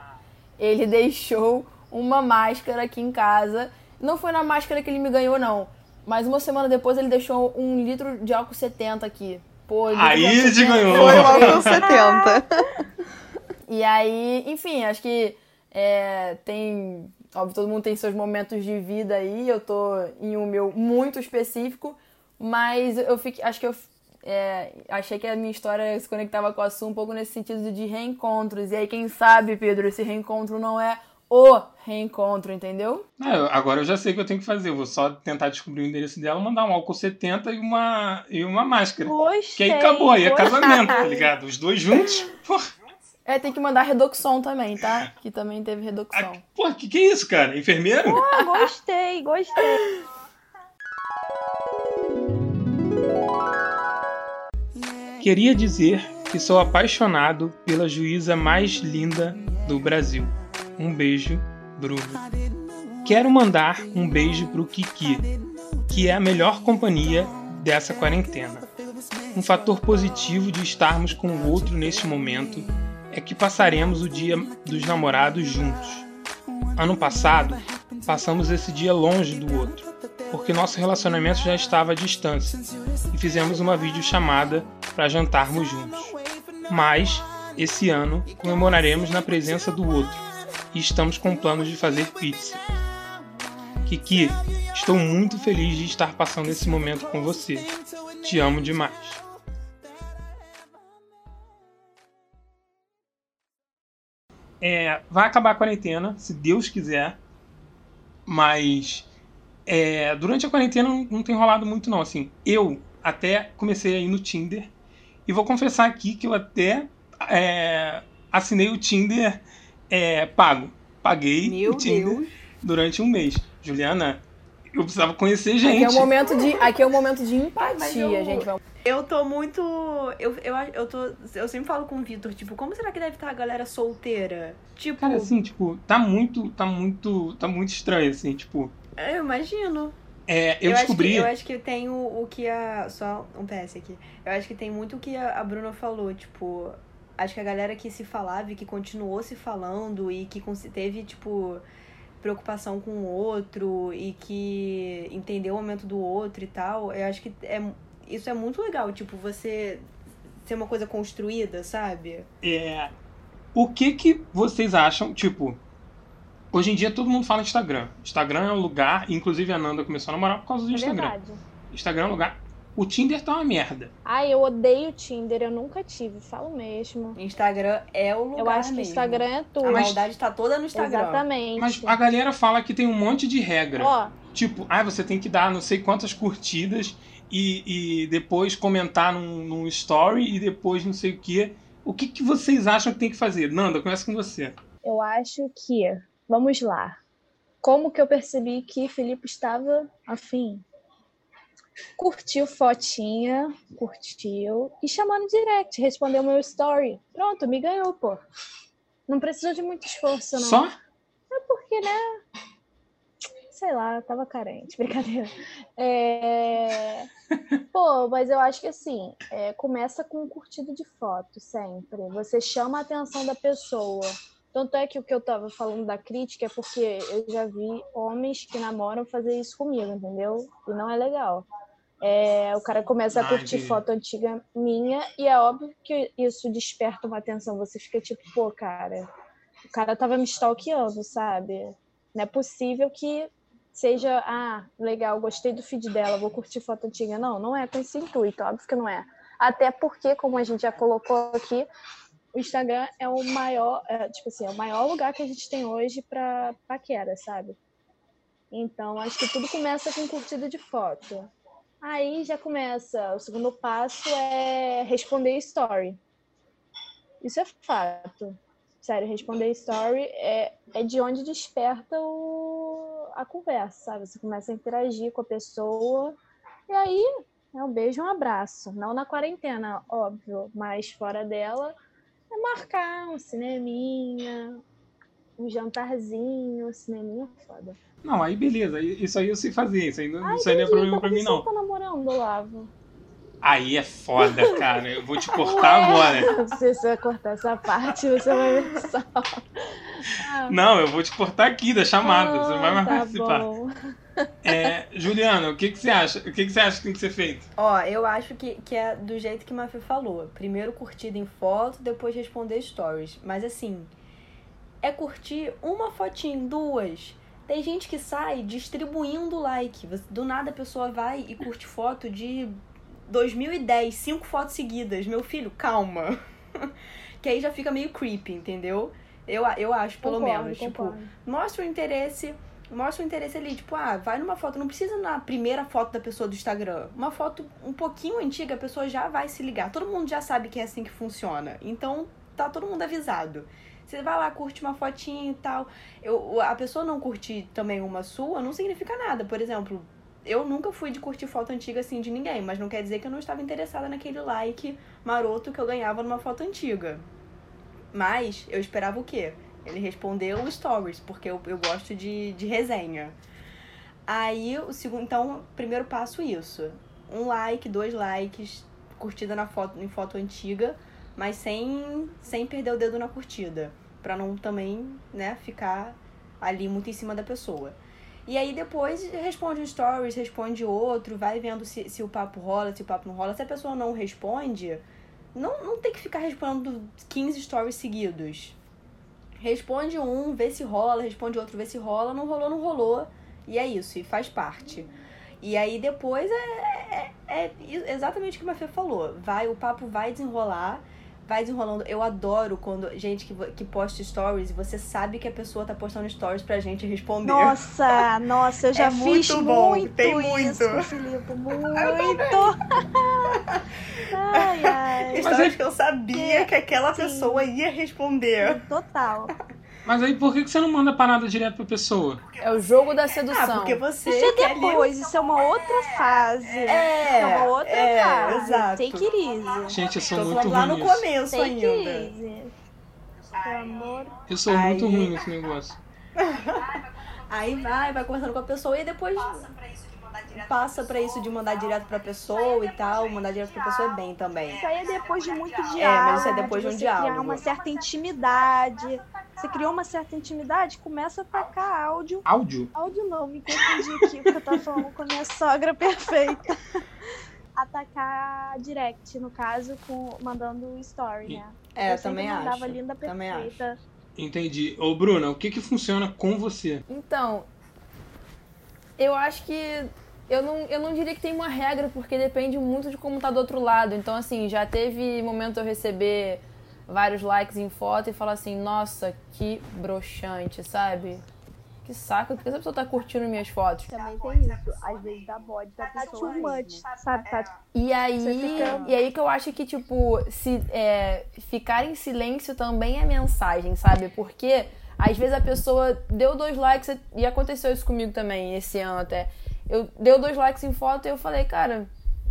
ele deixou uma máscara aqui em casa. Não foi na máscara que ele me ganhou, não. Mas uma semana depois ele deixou um litro de álcool 70 aqui. Pô, aí ele te ganhou. Foi o álcool 70. e aí, enfim, acho que é, tem Óbvio, todo mundo tem seus momentos de vida aí, eu tô em um meu muito específico, mas eu fiquei, acho que eu é, achei que a minha história se conectava com a sua um pouco nesse sentido de reencontros. E aí, quem sabe, Pedro, esse reencontro não é o reencontro, entendeu? É, agora eu já sei o que eu tenho que fazer. Eu vou só tentar descobrir o endereço dela, mandar um álcool 70 e uma, e uma máscara. Gostei, que aí acabou, aí é casamento, tá ligado? Os dois juntos. Porra. É, tem que mandar Redoxon também, tá? Que também teve Redoxon. Ah, pô, que que é isso, cara? Enfermeiro? Pô, gostei, gostei. Queria dizer que sou apaixonado pela juíza mais linda do Brasil. Um beijo, Bruno. Quero mandar um beijo pro Kiki, que é a melhor companhia dessa quarentena. Um fator positivo de estarmos com o outro neste momento é que passaremos o dia dos namorados juntos. Ano passado, passamos esse dia longe do outro, porque nosso relacionamento já estava à distância e fizemos uma videochamada para jantarmos juntos. Mas, esse ano, comemoraremos na presença do outro e estamos com planos de fazer pizza. Kiki, estou muito feliz de estar passando esse momento com você. Te amo demais. É, vai acabar a quarentena, se Deus quiser. Mas é, durante a quarentena não, não tem rolado muito, não. Assim, eu até comecei a ir no Tinder. E vou confessar aqui que eu até é, assinei o Tinder é, pago. Paguei Meu o Tinder Deus. durante um mês. Juliana, eu precisava conhecer gente. Aqui é o momento de, aqui é o momento de empatia, eu- gente. Eu tô muito. Eu, eu, eu tô. Eu sempre falo com o Vitor, tipo, como será que deve estar a galera solteira? Tipo, Cara, assim, tipo, tá muito, tá muito, tá muito estranho, assim, tipo. eu imagino. É, eu, acho descobri. que, eu acho que tem o, o que a. Só um PS aqui. Eu acho que tem muito o que a, a Bruna falou, tipo. Acho que a galera que se falava e que continuou se falando e que teve, tipo, preocupação com o outro e que entendeu o momento do outro e tal, eu acho que é, isso é muito legal, tipo, você ser uma coisa construída, sabe? É, o que que vocês acham, tipo, hoje em dia todo mundo fala Instagram. Instagram é um lugar, inclusive a Nanda começou a namorar por causa do É Instagram. verdade. Instagram é um lugar. O Tinder tá uma merda. Ai, eu odeio Tinder, eu nunca tive, falo mesmo. Instagram é o lugar Eu acho que mesmo. Instagram é tudo. A maldade tá toda no Instagram. Exatamente. Mas a galera fala que tem um monte de regra. Ó, Tipo, ah, você tem que dar não sei quantas curtidas e, e depois comentar num, num story e depois não sei o quê. O que, que vocês acham que tem que fazer? Nanda, começa com você. eu acho que. Vamos lá. Como que eu percebi que Felipe estava afim? Curtiu fotinha, curtiu e chamou no direct, respondeu meu story. Pronto, me ganhou, pô. Não precisou de muito esforço, não. Só? É porque, né? Sei lá, eu tava carente, brincadeira. É... Pô, mas eu acho que assim, é, começa com um curtido de foto, sempre. Você chama a atenção da pessoa. Tanto é que o que eu tava falando da crítica é porque eu já vi homens que namoram fazer isso comigo, entendeu? E não é legal. É, o cara começa a curtir entendi. foto antiga minha e é óbvio que isso desperta uma atenção. Você fica tipo, pô, cara, o cara tava me stalkeando, sabe? Não é possível que seja, ah, legal, gostei do feed dela, vou curtir foto antiga. Não, não é com esse intuito, óbvio que não é. Até porque, como a gente já colocou aqui, o Instagram é o maior, é, tipo assim, é o maior lugar que a gente tem hoje para paquera, sabe? Então, acho que tudo começa com curtida de foto. Aí já começa, o segundo passo é responder story. Isso é fato. Sério, responder story é, é de onde desperta o, a conversa, sabe? Você começa a interagir com a pessoa e aí é um beijo e um abraço. Não na quarentena, óbvio, mas fora dela é marcar um cineminha, um jantarzinho, um cineminha é foda. Não, aí beleza. Isso aí eu sei fazer. Isso aí não, Ai, isso aí não é problema pra por mim, não. Você tá namorando, Olavo? Aí é foda, cara. Eu vou te cortar agora. Se você cortar essa parte, você vai ver só. Ah, Não, eu vou te cortar aqui da chamada. Você não vai mais tá participar. bom. É, Juliana, o que, que você acha? O que, que você acha que tem que ser feito? Ó, eu acho que, que é do jeito que a Mafê falou. Primeiro curtida em foto, depois responder stories. Mas assim, é curtir uma fotinho, duas. Tem gente que sai distribuindo like. Você- Do nada a pessoa vai e curte foto de 2010, cinco fotos seguidas. Meu filho, calma. que aí já fica meio creepy, entendeu? Eu, eu acho, pelo Concordo, menos. Tipo, concordo. mostra o interesse, mostra o interesse ali, tipo, ah, vai numa foto, não precisa na primeira foto da pessoa do Instagram. Uma foto um pouquinho antiga, a pessoa já vai se ligar. Todo mundo já sabe que é assim que funciona. Então, tá todo mundo avisado. Você vai lá, curte uma fotinha e tal. Eu, a pessoa não curtir também uma sua não significa nada. Por exemplo, eu nunca fui de curtir foto antiga assim de ninguém, mas não quer dizer que eu não estava interessada naquele like maroto que eu ganhava numa foto antiga. Mas eu esperava o quê? Ele respondeu stories, porque eu, eu gosto de, de resenha. Aí, o segundo, então, primeiro passo isso. Um like, dois likes, curtida na foto, em foto antiga. mas sem, sem perder o dedo na curtida. Pra não também, né, ficar ali muito em cima da pessoa. E aí depois responde um stories, responde outro, vai vendo se, se o papo rola, se o papo não rola. Se a pessoa não responde, não, não tem que ficar respondendo 15 stories seguidos. Responde um, vê se rola, responde outro, vê se rola. Não rolou, não rolou. E é isso, e faz parte. E aí depois é, é, é exatamente o que a Mafê falou. Vai, o papo vai desenrolar vai desenrolando. Eu adoro quando gente que, que posta stories e você sabe que a pessoa tá postando stories pra gente responder. Nossa, nossa, eu já é fiz muito, bom. muito Tem isso, muito. Filipe, muito. ai, ai. Histórias que eu sabia que aquela Sim. pessoa ia responder. Total. Mas aí por que você não manda parada direto pra pessoa? É o jogo da Ah, sedução. porque você Isso é depois, isso é uma outra fase. É, é uma outra é, fase. exato. Take it easy. Gente, eu sou Tô muito lá ruim no nisso. começo Take ainda. it easy. Pelo amor. Eu sou Aí- muito ruim nesse negócio. Aí vai, vai conversando com a pessoa e depois passa pra isso de mandar direto pra pessoa e tal. Mandar direto pra pessoa é bem também. Isso aí é depois de muito diálogo. É, mas isso é depois de um você diálogo. criar uma certa intimidade. Você criou uma certa intimidade, começa a tacar áudio. Áudio? Áudio não, me confundi aqui, porque eu tava falando com a minha sogra perfeita. Atacar direct, no caso, com, mandando story, né? É, eu também mandava acho. linda Também perfeita. Entendi. Ô, Bruna, o que que funciona com você? Então, eu acho que eu não, eu não diria que tem uma regra, porque depende muito de como tá do outro lado. Então, assim, já teve momento eu receber vários likes em foto e falar assim, nossa, que broxante, sabe? Que saco, por que essa pessoa tá curtindo minhas fotos? Também tem isso. Às vezes dá bode da pessoa. Too much, sabe? Tá E aí, e aí que eu acho que, tipo, se é, ficar em silêncio também é mensagem, sabe? Porque às vezes a pessoa deu dois likes, e aconteceu isso comigo também, esse ano até. Eu deu dois likes em foto e eu falei, cara,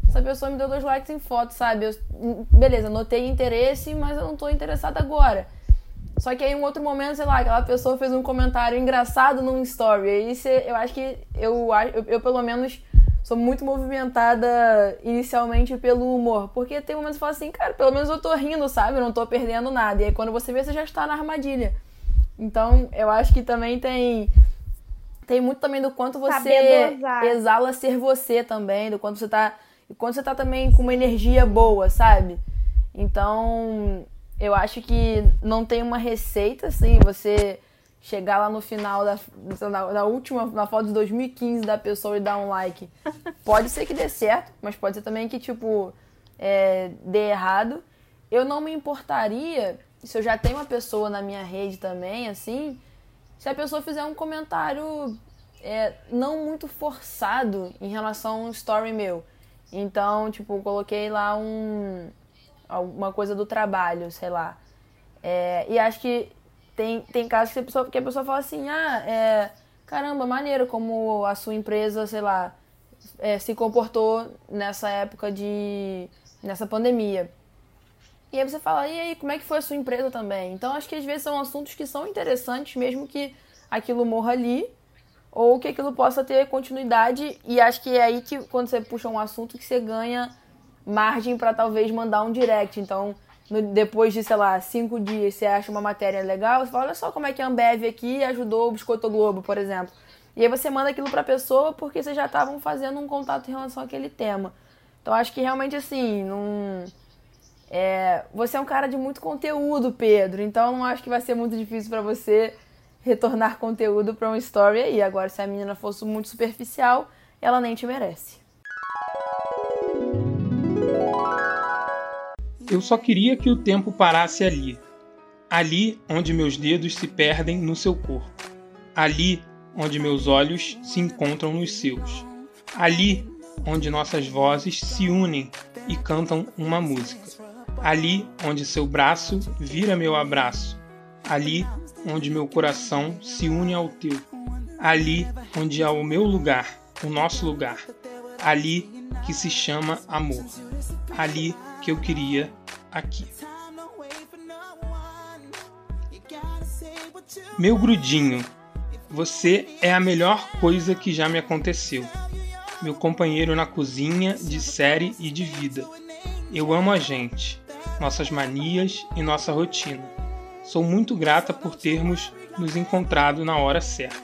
essa pessoa me deu dois likes em foto, sabe? Eu, beleza, notei interesse, mas eu não tô interessada agora. Só que aí, em um outro momento, sei lá, aquela pessoa fez um comentário engraçado num story. Aí cê, eu acho que eu, eu, eu, pelo menos, sou muito movimentada inicialmente pelo humor. Porque tem momentos que você fala assim, cara, pelo menos eu tô rindo, sabe? Eu não tô perdendo nada. E aí, quando você vê, você já está na armadilha. Então, eu acho que também tem. Tem muito também do quanto você exala ser você também, do quanto você tá. E quando você tá também com uma energia boa, sabe? Então, eu acho que não tem uma receita, assim, você chegar lá no final da na, na última, na foto de 2015 da pessoa e dar um like. Pode ser que dê certo, mas pode ser também que, tipo, é, dê errado. Eu não me importaria se eu já tenho uma pessoa na minha rede também, assim, se a pessoa fizer um comentário é, não muito forçado em relação a um story meu. Então, tipo, coloquei lá um alguma coisa do trabalho, sei lá. É, e acho que tem, tem casos que a, pessoa, que a pessoa fala assim, ah, é, caramba, maneiro como a sua empresa, sei lá, é, se comportou nessa época de. nessa pandemia. E aí você fala, e aí, como é que foi a sua empresa também? Então acho que às vezes são assuntos que são interessantes, mesmo que aquilo morra ali, ou que aquilo possa ter continuidade. E acho que é aí que quando você puxa um assunto que você ganha margem para talvez mandar um direct. Então, no- depois de, sei lá, cinco dias, você acha uma matéria legal, você fala, olha só como é que a Ambev aqui ajudou o Biscoito Globo, por exemplo. E aí você manda aquilo pra pessoa porque vocês já estavam fazendo um contato em relação àquele tema. Então acho que realmente assim, não. É, você é um cara de muito conteúdo, Pedro. Então não acho que vai ser muito difícil pra você retornar conteúdo pra um story aí. Agora, se a menina fosse muito superficial, ela nem te merece. Eu só queria que o tempo parasse ali. Ali onde meus dedos se perdem no seu corpo. Ali onde meus olhos se encontram nos seus. Ali onde nossas vozes se unem e cantam uma música. Ali onde seu braço vira meu abraço. Ali onde meu coração se une ao teu. Ali onde há o meu lugar, o nosso lugar. Ali que se chama amor. Ali que eu queria aqui. Meu grudinho, você é a melhor coisa que já me aconteceu. Meu companheiro na cozinha de série e de vida. Eu amo a gente. Nossas manias e nossa rotina. Sou muito grata por termos nos encontrado na hora certa.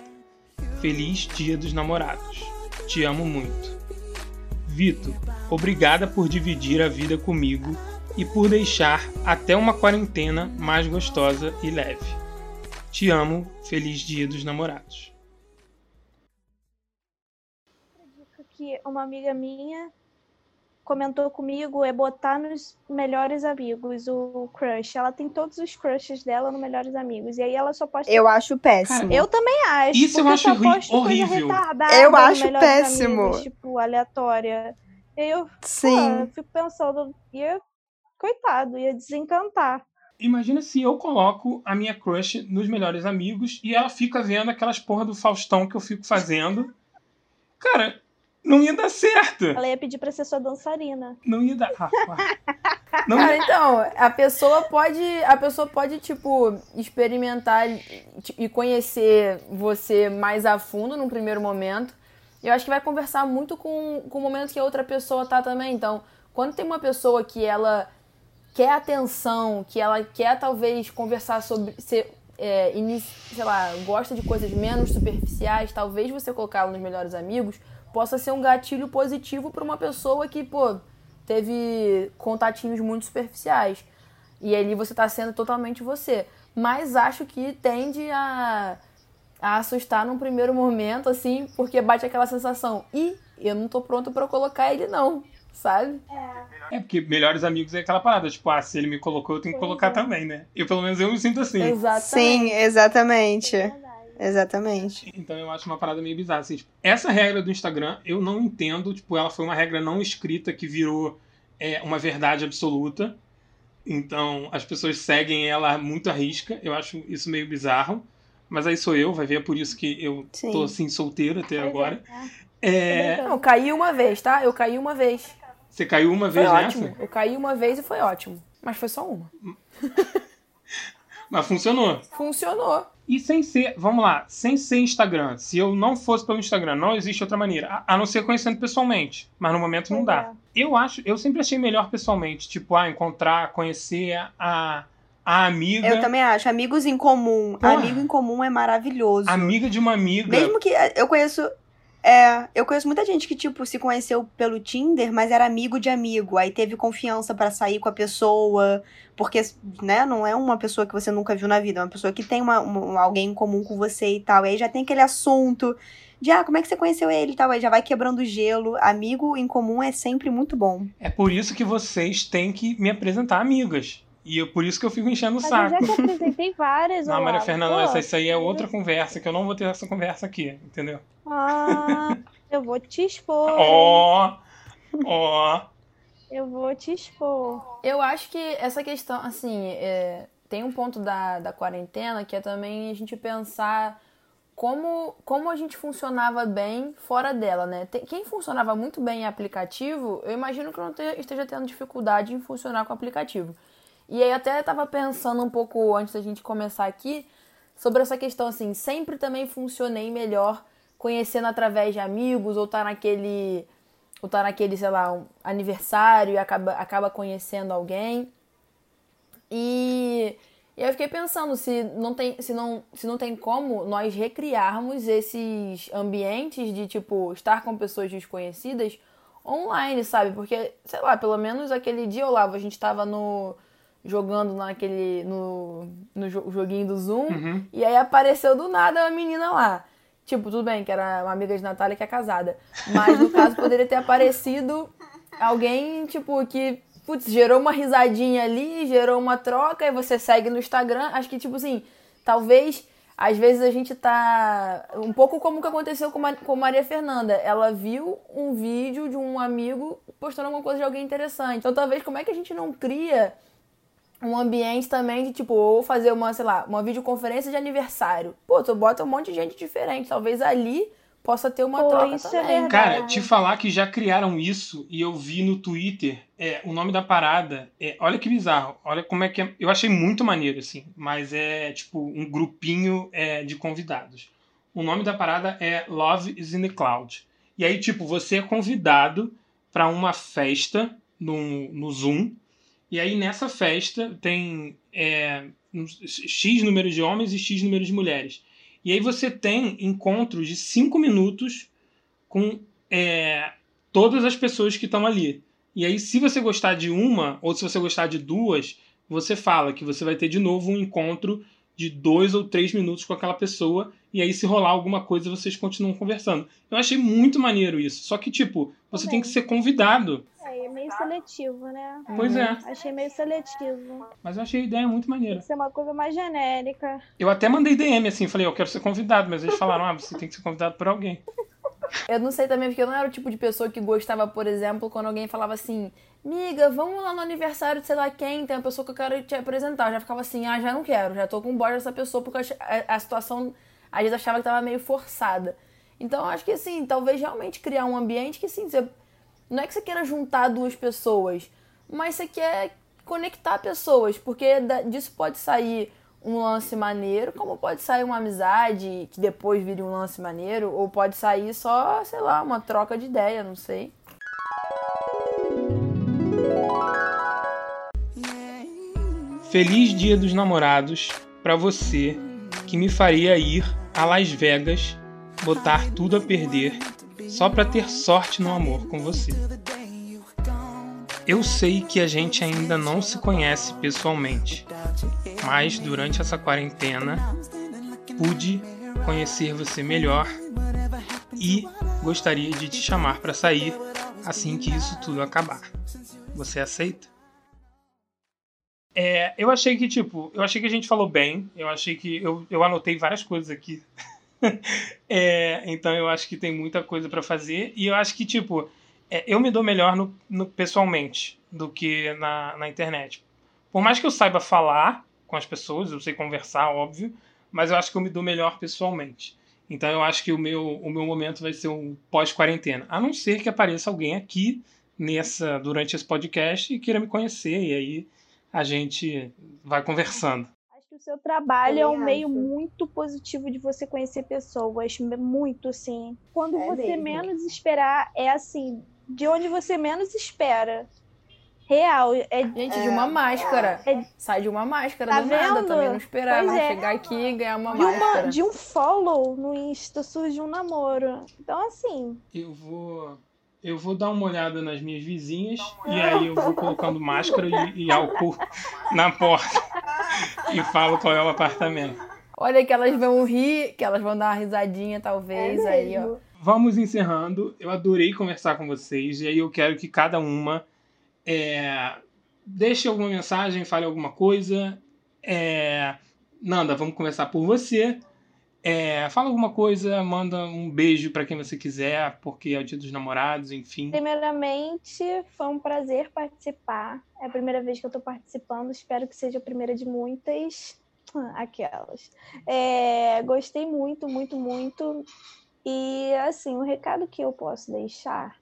Feliz Dia dos Namorados. Te amo muito. Vitor, obrigada por dividir a vida comigo e por deixar até uma quarentena mais gostosa e leve. Te amo, feliz Dia dos Namorados. Uma amiga minha comentou comigo é botar nos melhores amigos o crush. Ela tem todos os crushes dela no melhores amigos. E aí ela só posta. Eu acho péssimo. Cara, Eu também acho. Isso eu acho horrível. Eu acho péssimo. Amigos, tipo, aleatória. Eu, pô, Sim. eu fico pensando, ia, coitado, ia desencantar. Imagina se eu coloco a minha crush nos melhores amigos e ela fica vendo aquelas porra do Faustão que eu fico fazendo. Cara, não ia dar certo. Ela ia pedir pra ser sua dançarina. Não ia dar. Ah, ah. Não Cara, ia... então, a pessoa pode, a pessoa pode tipo experimentar e conhecer você mais a fundo num primeiro momento. E eu acho que vai conversar muito com, com o momento que a outra pessoa tá também. Então, quando tem uma pessoa que ela quer atenção, que ela quer talvez conversar sobre ser é, inici- sei lá, gosta de coisas menos superficiais, talvez você colocá-la nos melhores amigos possa ser um gatilho positivo para uma pessoa que, pô, teve contatinhos muito superficiais. E ali você tá sendo totalmente você. Mas acho que tende a, a assustar num primeiro momento, assim, porque bate aquela sensação. Ih, eu não tô pronto para colocar ele, não. Sabe? É porque melhores amigos é aquela parada, tipo, ah, se ele me colocou, eu tenho que Pois colocar é. também, né? Eu pelo menos eu me sinto assim. Exatamente. Sim, exatamente. Verdade. Exatamente. Então eu acho uma parada meio bizarra. Assim, tipo, essa regra do Instagram eu não entendo. Tipo, ela foi uma regra não escrita que virou é, uma verdade absoluta. Então as pessoas seguem ela muito à risca. Eu acho isso meio bizarro. Mas aí sou eu, vai ver, é por isso que eu Sim. tô assim solteiro até é, agora. né? É, Não, eu caí uma vez, tá? Eu caí uma vez. você caiu uma Foi vez ótimo. nessa, Eu caí uma vez e foi ótimo. Mas foi só uma. mas funcionou. Funcionou. E sem ser, vamos lá, sem ser Instagram. Se eu não fosse pelo Instagram, não existe outra maneira. A, a não ser conhecendo pessoalmente. Mas no momento não Pois dá. Eu acho, eu sempre achei melhor pessoalmente. Tipo, ah, encontrar, conhecer a, a amiga. Eu também acho. Amigos em comum. Porra. Amigo em comum é maravilhoso. Amiga de uma amiga. Mesmo que eu conheço. É, eu conheço muita gente que, tipo, se conheceu pelo Tinder, mas era amigo de amigo. Aí teve confiança pra sair com a pessoa. Porque, né, não é uma pessoa que você nunca viu na vida, é uma pessoa que tem uma, uma- alguém em comum com você e tal. E aí já tem aquele assunto de, ah, como é que você conheceu ele e tal. Aí já vai quebrando gelo. Amigo em comum é sempre muito bom. É por isso que vocês têm que me apresentar amigas. E é por isso que eu fico enchendo o Mas saco. eu já te apresentei várias, Não, Maria. Fernanda, Pô, essa, isso aí é outra conversa, que eu não vou ter essa conversa aqui, entendeu? Ah, eu vou te expor. Ó, ó. Eu vou te expor. Eu acho que essa questão, assim, é, tem um ponto da, da quarentena que é também a gente pensar como, como a gente funcionava bem fora dela, né? Tem- quem funcionava muito bem em aplicativo, eu imagino que não te- esteja tendo dificuldade em funcionar com o aplicativo. E aí até tava pensando um pouco antes da gente começar aqui sobre essa questão assim, sempre também funcionei melhor conhecendo através de amigos ou tá naquele ou tá naquele, sei lá, um aniversário e acaba, acaba conhecendo alguém. E, e eu fiquei pensando se não, tem, se, não, se não tem como nós recriarmos esses ambientes de, tipo, estar com pessoas desconhecidas online, sabe? Porque, sei lá, pelo menos aquele dia, Olavo, a gente tava no jogando naquele no, no jo- joguinho do Zoom Uhum. e aí apareceu do nada uma menina lá. Tipo, tudo bem que era uma amiga de Natália que é casada. Mas no caso poderia ter aparecido alguém, tipo, que, putz, gerou uma risadinha ali, gerou uma troca, e você segue no Instagram. Acho que, tipo assim, talvez, às vezes a gente tá. Um pouco como o que aconteceu com, com Maria Fernanda. Ela viu um vídeo de um amigo postando alguma coisa de alguém interessante. Então, talvez, como é que a gente não cria um ambiente também de, tipo, ou fazer uma, sei lá, uma videoconferência de aniversário. Pô, tu bota um monte de gente diferente. Talvez ali possa ter uma Pô, troca isso é também. verdade. Cara, te falar que já criaram isso e eu vi no Twitter, é, o nome da parada, é, olha que bizarro, olha como é que é, eu achei muito maneiro, assim, mas é tipo um grupinho é, de convidados. O nome da parada é Love is in the Cloud. E aí, tipo, você é convidado para uma festa no, no Zoom E aí nessa festa tem é, X número de homens e X número de mulheres. E aí você tem encontros de cinco minutos com é, todas as pessoas que estão ali. E aí, se você gostar de uma, ou se você gostar de duas, você fala que você vai ter de novo um encontro de dois ou três minutos com aquela pessoa, e aí se rolar alguma coisa vocês continuam conversando. Eu achei muito maneiro isso. Só que, tipo, você Também. tem que ser convidado. É, é meio seletivo, né? Pois é. Achei meio seletivo. Mas eu achei a ideia muito maneira. Tem que ser uma coisa mais genérica. Eu até mandei DM assim, falei, eu quero ser convidado, mas eles falaram, ah, você tem que ser convidado por alguém. Eu não sei também, porque eu não era o tipo de pessoa que gostava, por exemplo, quando alguém falava assim, miga, vamos lá no aniversário de sei lá quem, tem uma pessoa que eu quero te apresentar. Eu já ficava assim, ah, já não quero, já tô com bode dessa pessoa, porque a, a situação, às vezes, achava que tava meio forçada. Então, eu acho que, assim, talvez realmente criar um ambiente que, assim, você, não é que você queira juntar duas pessoas, mas você quer conectar pessoas, porque disso pode sair um lance maneiro, como pode sair uma amizade que depois vire um lance maneiro, ou pode sair só, sei lá, uma troca de ideia, não sei. Feliz Dia dos Namorados para você que me faria ir a Las Vegas, botar tudo a perder só para ter sorte no amor com você. Eu sei que a gente ainda não se conhece pessoalmente, mas durante essa quarentena pude conhecer você melhor e gostaria de te chamar para sair assim que isso tudo acabar. Você aceita? É, eu achei que, tipo, eu achei que a gente falou bem. Eu achei que. Eu, eu anotei várias coisas aqui. é, então eu acho que tem muita coisa para fazer. E eu acho que, tipo, é, eu me dou melhor no, no, pessoalmente do que na, na internet. Por mais que eu saiba falar com as pessoas, eu sei conversar, óbvio, mas eu acho que eu me dou melhor pessoalmente. Então eu acho que o meu, o meu momento vai ser um pós-quarentena. A não ser que apareça alguém aqui nessa durante esse podcast e queira me conhecer, e aí a gente vai conversando. O seu trabalho é um meio muito positivo de você conhecer pessoas. Muito, sim. Quando é você mesmo. menos esperar, é assim, de onde você menos espera. Real. É, Gente, de uma é, máscara. É, Sai de uma máscara tá do vendo? nada. Também não esperava é. chegar aqui e ganhar uma de máscara. Uma, de um follow no Insta surge um namoro. Então, assim. Eu vou. Eu vou dar uma olhada nas minhas vizinhas e aí eu vou colocando máscara e, e álcool na porta e falo qual é o apartamento. Olha que elas vão rir, que elas vão dar uma risadinha, talvez, é aí, ó vamos encerrando. Eu adorei conversar com vocês e aí eu quero que cada uma é, deixe alguma mensagem, fale alguma coisa. É, Nanda, vamos começar por você. É, fala alguma coisa, manda um beijo para quem você quiser, porque é o dia dos namorados, enfim. Primeiramente, foi um prazer participar. É a primeira vez que eu estou participando, espero que seja a primeira de muitas. Aquelas. É, gostei muito, muito, muito. E assim, o recado que eu posso deixar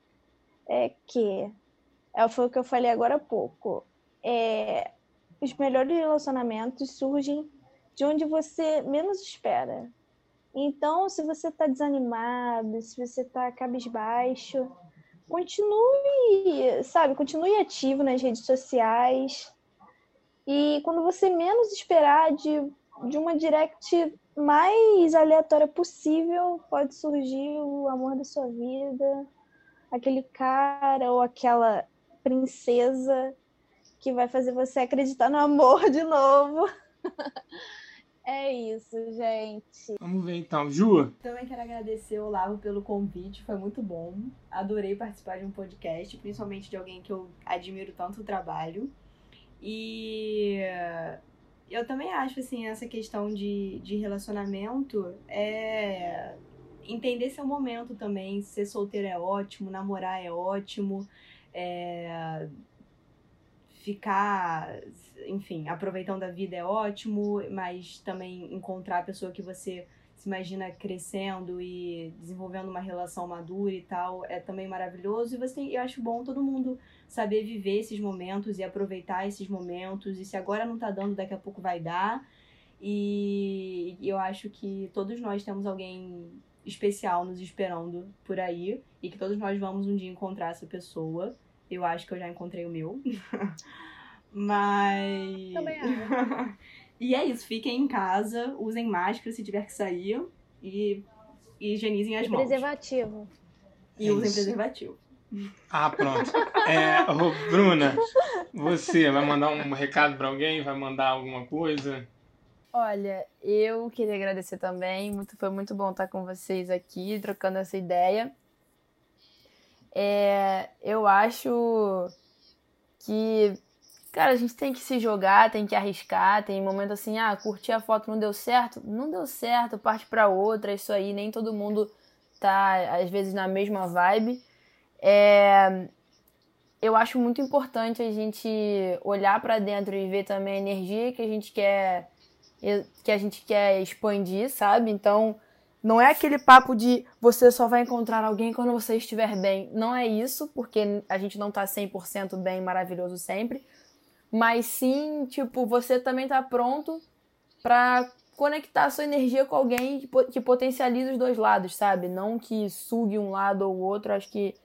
é que é, foi o que eu falei agora há pouco. É, os melhores relacionamentos surgem de onde você menos espera. Então, se você está desanimado, se você está cabisbaixo, continue, sabe, continue ativo nas redes sociais. E quando você menos esperar de, de uma direct mais aleatória possível, pode surgir o amor da sua vida, aquele cara ou aquela princesa que vai fazer você acreditar no amor de novo. é isso, gente. Vamos ver então, Ju. Também quero agradecer o Olavo pelo convite, foi muito bom. Adorei participar de um podcast, principalmente de alguém que eu admiro tanto o trabalho. E eu também acho, assim, essa questão de, de relacionamento é entender seu momento também. Ser solteiro é ótimo, namorar é ótimo, é... ficar, enfim, aproveitando a vida é ótimo, mas também encontrar a pessoa que você se imagina crescendo e desenvolvendo uma relação madura e tal é também maravilhoso. E você, eu acho bom todo mundo saber viver esses momentos e aproveitar esses momentos. E se agora não tá dando, daqui a pouco vai dar. E eu acho que todos nós temos alguém especial nos esperando por aí e que todos nós vamos um dia encontrar essa pessoa. Eu acho que eu já encontrei o meu. Mas. Também e é isso, fiquem em casa, usem máscara se tiver que sair e, e higienizem as e mãos. preservativo. E usem Isso. preservativo. Ah, pronto. É, ô, Bruna, você vai mandar um recado pra alguém? Vai mandar alguma coisa? Olha, eu queria agradecer também. Muito, foi muito bom estar com vocês aqui, trocando essa ideia. É, eu acho que, cara, a gente tem que se jogar, tem que arriscar. Tem momento assim, ah, curti a foto, não deu certo. Não deu certo, parte pra outra, isso aí. Nem todo mundo tá, às vezes, na mesma vibe. É, eu acho muito importante a gente olhar pra dentro e ver também a energia que a gente quer que a gente quer expandir, sabe? Então, não é aquele papo de você só vai encontrar alguém quando você estiver bem. Não é isso, porque a gente não tá 100% bem, maravilhoso sempre. Mas sim, tipo, você também tá pronto pra conectar sua energia com alguém que, que os dois lados, sabe? Não que sugue um lado ou outro. Acho que,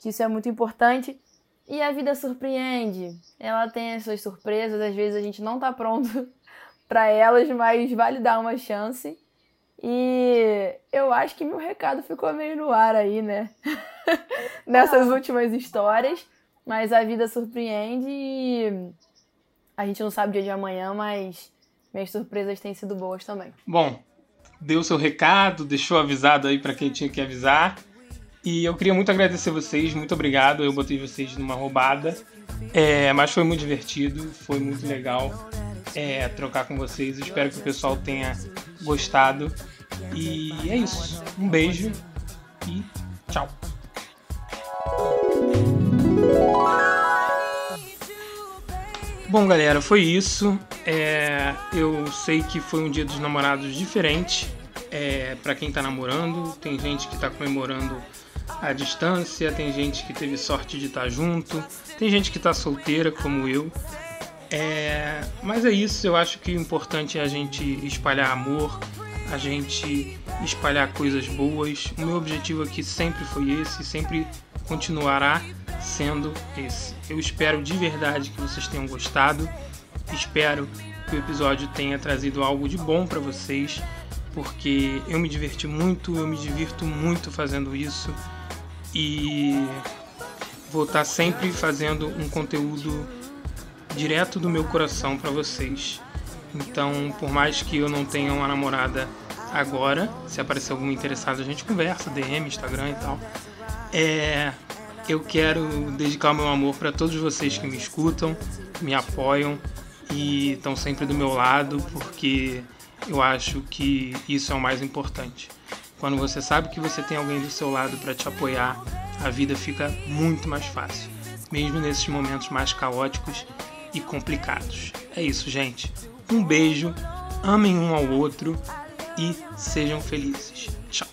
que isso é muito importante. E a vida surpreende. Ela tem as suas surpresas, às vezes a gente não tá pronto para elas, mas vale dar uma chance. E eu acho que meu recado ficou meio no ar aí, né? Nessas últimas histórias. Mas a vida surpreende e a gente não sabe o dia de amanhã, mas minhas surpresas têm sido boas também. Bom, deu seu recado, deixou avisado aí pra quem tinha que avisar. E eu queria muito agradecer vocês, muito obrigado. Eu botei vocês numa roubada. É, mas foi muito divertido, foi muito legal é, trocar com vocês. Espero que o pessoal tenha gostado. E é isso. Um beijo e tchau. Bom, galera, foi isso. É, eu sei que foi um dia dos namorados diferente é, para quem tá namorando. Tem gente que tá comemorando à distância, tem gente que teve sorte de estar junto, tem gente que tá solteira, como eu. É, mas é isso, eu acho que o importante é a gente espalhar amor, a gente espalhar coisas boas. O meu objetivo aqui sempre foi esse, sempre continuará sendo esse. Eu espero de verdade que vocês tenham gostado. Espero que o episódio tenha trazido algo de bom para vocês, porque eu me diverti muito, eu me divirto muito fazendo isso e vou estar sempre fazendo um conteúdo direto do meu coração para vocês. Então, por mais que eu não tenha uma namorada agora, se aparecer algum interessado, a gente conversa, DM, Instagram e tal. É, eu quero dedicar o meu amor para todos vocês que me escutam, me apoiam e estão sempre do meu lado, porque eu acho que isso é o mais importante. Quando você sabe que você tem alguém do seu lado para te apoiar, a vida fica muito mais fácil, mesmo nesses momentos mais caóticos e complicados. É isso, gente. Um beijo, amem um ao outro e sejam felizes. Tchau.